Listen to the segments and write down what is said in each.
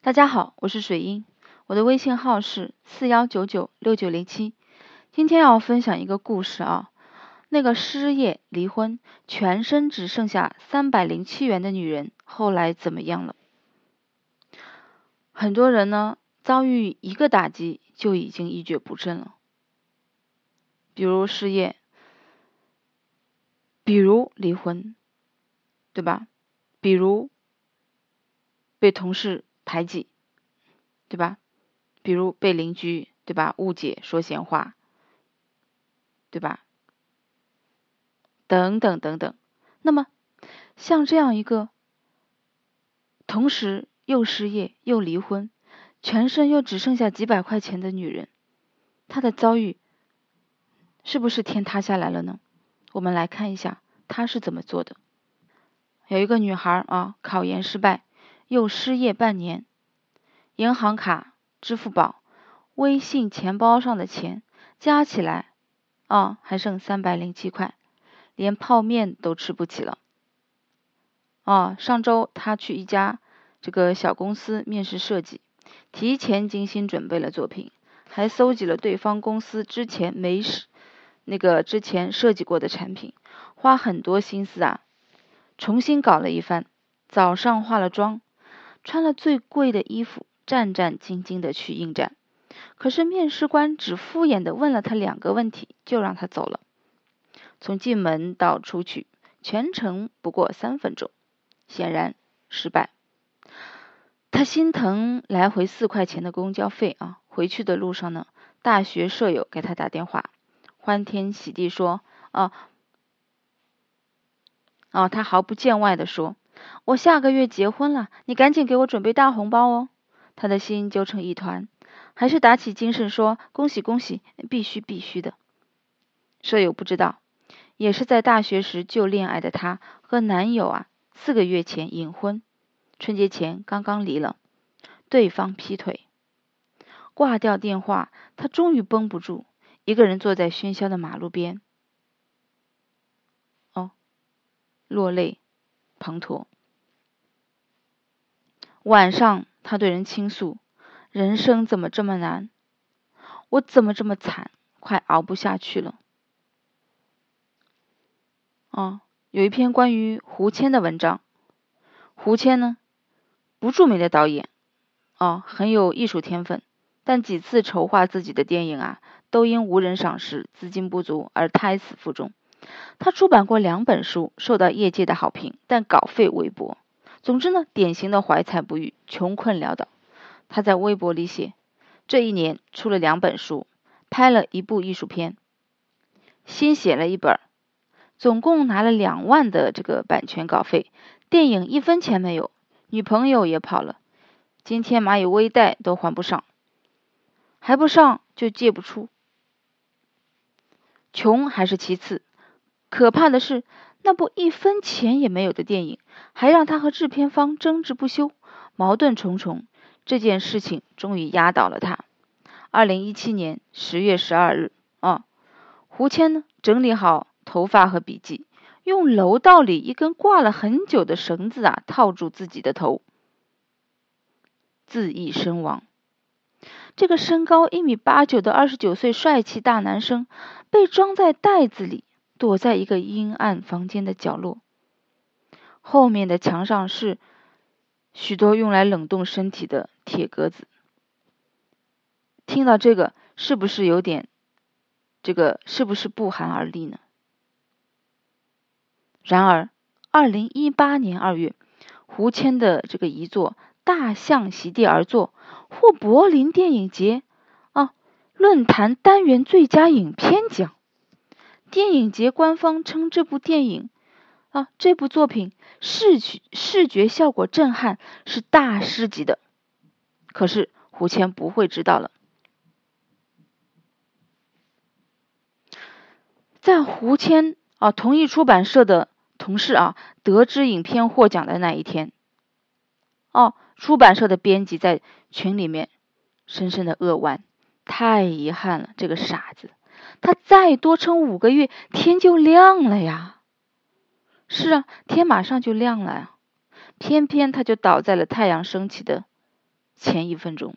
大家好，我是水英，我的微信号是四幺九九六九零七。今天要分享一个故事啊，那个失业、离婚，全身只剩下三百零七元的女人，后来怎么样了？很多人呢，遭遇一个打击就已经一蹶不振了，比如失业，比如离婚，对吧？比如被同事。排挤，对吧？比如被邻居，对吧？误解说闲话，对吧？等等等等。那么，像这样一个同时又失业又离婚，全身又只剩下几百块钱的女人，她的遭遇是不是天塌下来了呢？我们来看一下她是怎么做的。有一个女孩啊，考研失败。又失业半年，银行卡、支付宝、微信钱包上的钱加起来，啊，还剩三百零七块，连泡面都吃不起了。啊，上周他去一家这个小公司面试设计，提前精心准备了作品，还搜集了对方公司之前没那个之前设计过的产品，花很多心思啊，重新搞了一番。早上化了妆。穿了最贵的衣服，战战兢兢的去应战，可是面试官只敷衍的问了他两个问题，就让他走了。从进门到出去，全程不过三分钟，显然失败。他心疼来回四块钱的公交费啊！回去的路上呢，大学舍友给他打电话，欢天喜地说：“啊，啊，他毫不见外的说。”我下个月结婚了，你赶紧给我准备大红包哦！他的心揪成一团，还是打起精神说：“恭喜恭喜，必须必须的。”舍友不知道，也是在大学时就恋爱的她和男友啊，四个月前隐婚，春节前刚刚离了，对方劈腿。挂掉电话，她终于绷不住，一个人坐在喧嚣的马路边，哦，落泪。滂沱。晚上，他对人倾诉：“人生怎么这么难？我怎么这么惨？快熬不下去了。”啊，有一篇关于胡谦的文章。胡谦呢，不著名的导演，啊，很有艺术天分，但几次筹划自己的电影啊，都因无人赏识、资金不足而胎死腹中。他出版过两本书，受到业界的好评，但稿费微薄。总之呢，典型的怀才不遇，穷困潦倒。他在微博里写：这一年出了两本书，拍了一部艺术片，新写了一本，总共拿了两万的这个版权稿费，电影一分钱没有，女朋友也跑了，今天蚂蚁微贷都还不上，还不上就借不出。穷还是其次。可怕的是，那部一分钱也没有的电影，还让他和制片方争执不休，矛盾重重。这件事情终于压倒了他。二零一七年十月十二日，啊，胡谦呢整理好头发和笔记，用楼道里一根挂了很久的绳子啊套住自己的头，自缢身亡。这个身高一米八九的二十九岁帅气大男生，被装在袋子里。躲在一个阴暗房间的角落，后面的墙上是许多用来冷冻身体的铁格子。听到这个，是不是有点这个是不是不寒而栗呢？然而，二零一八年二月，胡谦的这个遗作《大象席地而坐》获柏林电影节啊论坛单元最佳影片奖。电影节官方称这部电影啊，这部作品视觉视觉效果震撼，是大师级的。可是胡谦不会知道了，在胡谦啊同一出版社的同事啊得知影片获奖的那一天，哦，出版社的编辑在群里面深深的扼腕，太遗憾了，这个傻子。他再多撑五个月，天就亮了呀！是啊，天马上就亮了呀！偏偏他就倒在了太阳升起的前一分钟，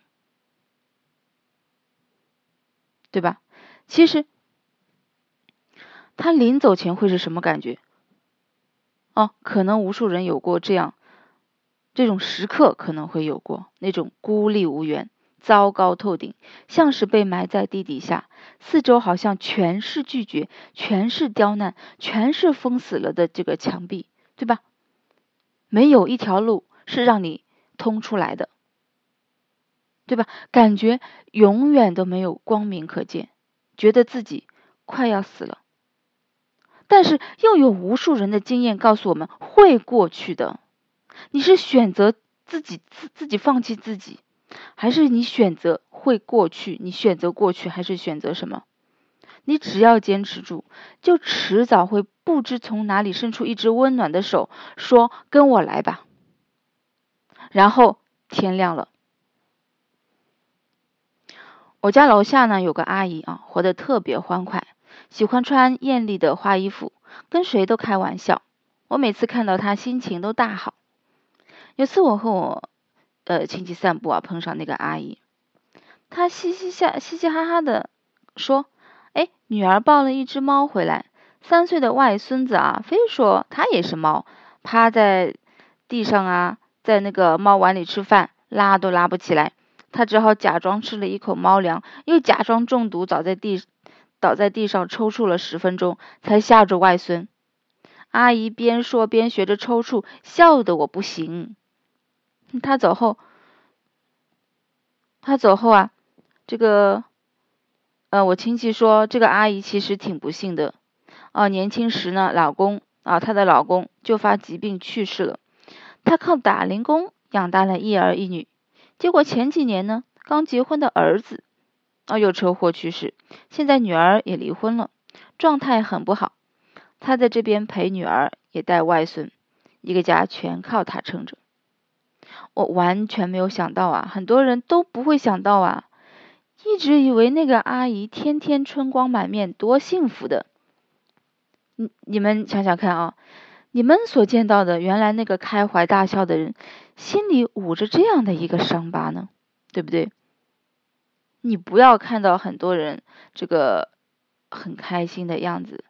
对吧？其实他临走前会是什么感觉？哦，可能无数人有过这样这种时刻，可能会有过那种孤立无援、糟糕透顶，像是被埋在地底下，四周好像全是拒绝，全是刁难，全是封死了的这个墙壁，对吧？没有一条路是让你通出来的，对吧？感觉永远都没有光明可见，觉得自己快要死了。但是又有无数人的经验告诉我们会过去的。你是选择自己自自己放弃自己，还是你选择会过去？你选择过去还是选择什么？你只要坚持住，就迟早会不知从哪里伸出一只温暖的手，说跟我来吧。然后天亮了。我家楼下呢有个阿姨啊，活得特别欢快。喜欢穿艳丽的花衣服，跟谁都开玩笑。我每次看到她，心情都大好。有次我和我呃亲戚散步啊，碰上那个阿姨，她嘻嘻笑，嘻嘻哈哈的说：“哎，女儿抱了一只猫回来，三岁的外孙子啊，非说他也是猫，趴在地上啊，在那个猫碗里吃饭，拉都拉不起来。他只好假装吃了一口猫粮，又假装中毒，倒在地。”倒在地上抽搐了十分钟，才吓着外孙。阿姨边说边学着抽搐，笑得我不行。他走后，他走后啊，这个，呃，我亲戚说这个阿姨其实挺不幸的。啊，年轻时呢，老公啊，她的老公就发疾病去世了，她靠打零工养大了一儿一女。结果前几年呢，刚结婚的儿子。啊，又车祸去世，现在女儿也离婚了，状态很不好。他在这边陪女儿，也带外孙，一个家全靠他撑着。我完全没有想到啊，很多人都不会想到啊，一直以为那个阿姨天天春光满面，多幸福的。你你们想想看啊，你们所见到的原来那个开怀大笑的人，心里捂着这样的一个伤疤呢，对不对？你不要看到很多人这个很开心的样子，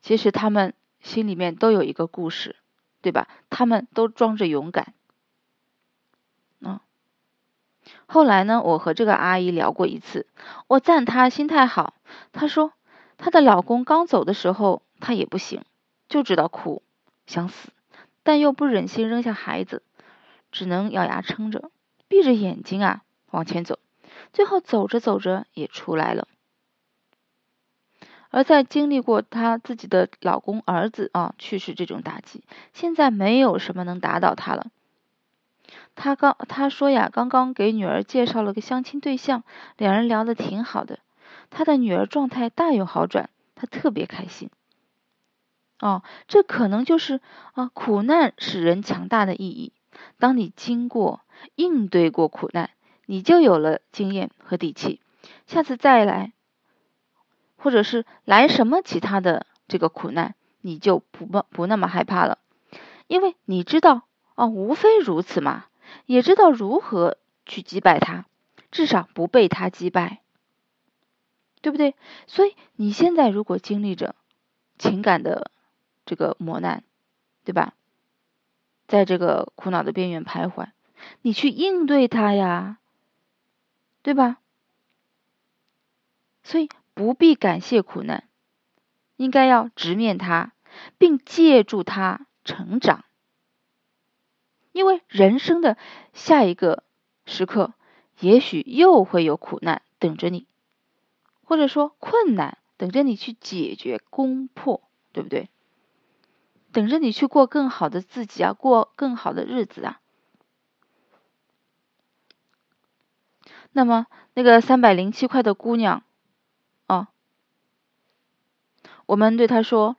其实他们心里面都有一个故事，对吧？他们都装着勇敢。后来呢，我和这个阿姨聊过一次，我赞她心态好。她说她的老公刚走的时候，她也不行，就知道哭，想死，但又不忍心扔下孩子，只能咬牙撑着，闭着眼睛啊往前走。最后走着走着也出来了，而在经历过她自己的老公儿子啊去世这种打击，现在没有什么能打倒她了。他刚他说呀，刚刚给女儿介绍了个相亲对象，两人聊得挺好的，他的女儿状态大有好转，他特别开心。哦，这可能就是啊苦难使人强大的意义。当你经过应对过苦难。你就有了经验和底气，下次再来，或者是来什么其他的这个苦难，你就不不那么害怕了，因为你知道哦，无非如此嘛，也知道如何去击败他，至少不被他击败，对不对？所以你现在如果经历着情感的这个磨难，对吧？在这个苦恼的边缘徘徊，你去应对他呀。对吧？所以不必感谢苦难，应该要直面它，并借助它成长。因为人生的下一个时刻，也许又会有苦难等着你，或者说困难等着你去解决攻破，对不对？等着你去过更好的自己啊，过更好的日子啊。那么，那个三百零七块的姑娘，哦，我们对她说：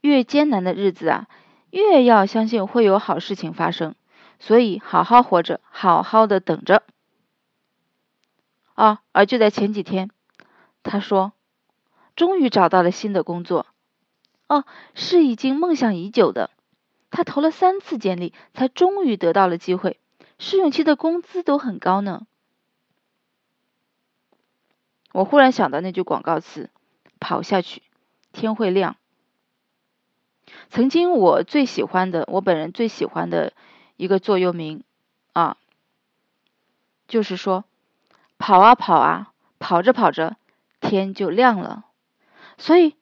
越艰难的日子啊，越要相信会有好事情发生，所以好好活着，好好的等着。啊，而就在前几天，他说，终于找到了新的工作，哦，是已经梦想已久的。他投了三次简历，才终于得到了机会，试用期的工资都很高呢。我忽然想到那句广告词：“跑下去，天会亮。”曾经我最喜欢的，我本人最喜欢的一个座右铭啊，就是说：“跑啊跑啊，跑着跑着，天就亮了。”所以，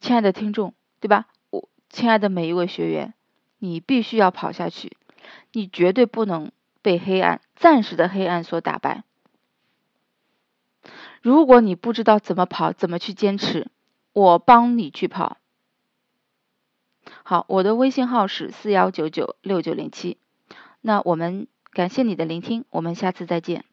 亲爱的听众，对吧？我亲爱的每一位学员，你必须要跑下去，你绝对不能被黑暗暂时的黑暗所打败。如果你不知道怎么跑，怎么去坚持，我帮你去跑。好，我的微信号是四幺九九六九零七。那我们感谢你的聆听，我们下次再见。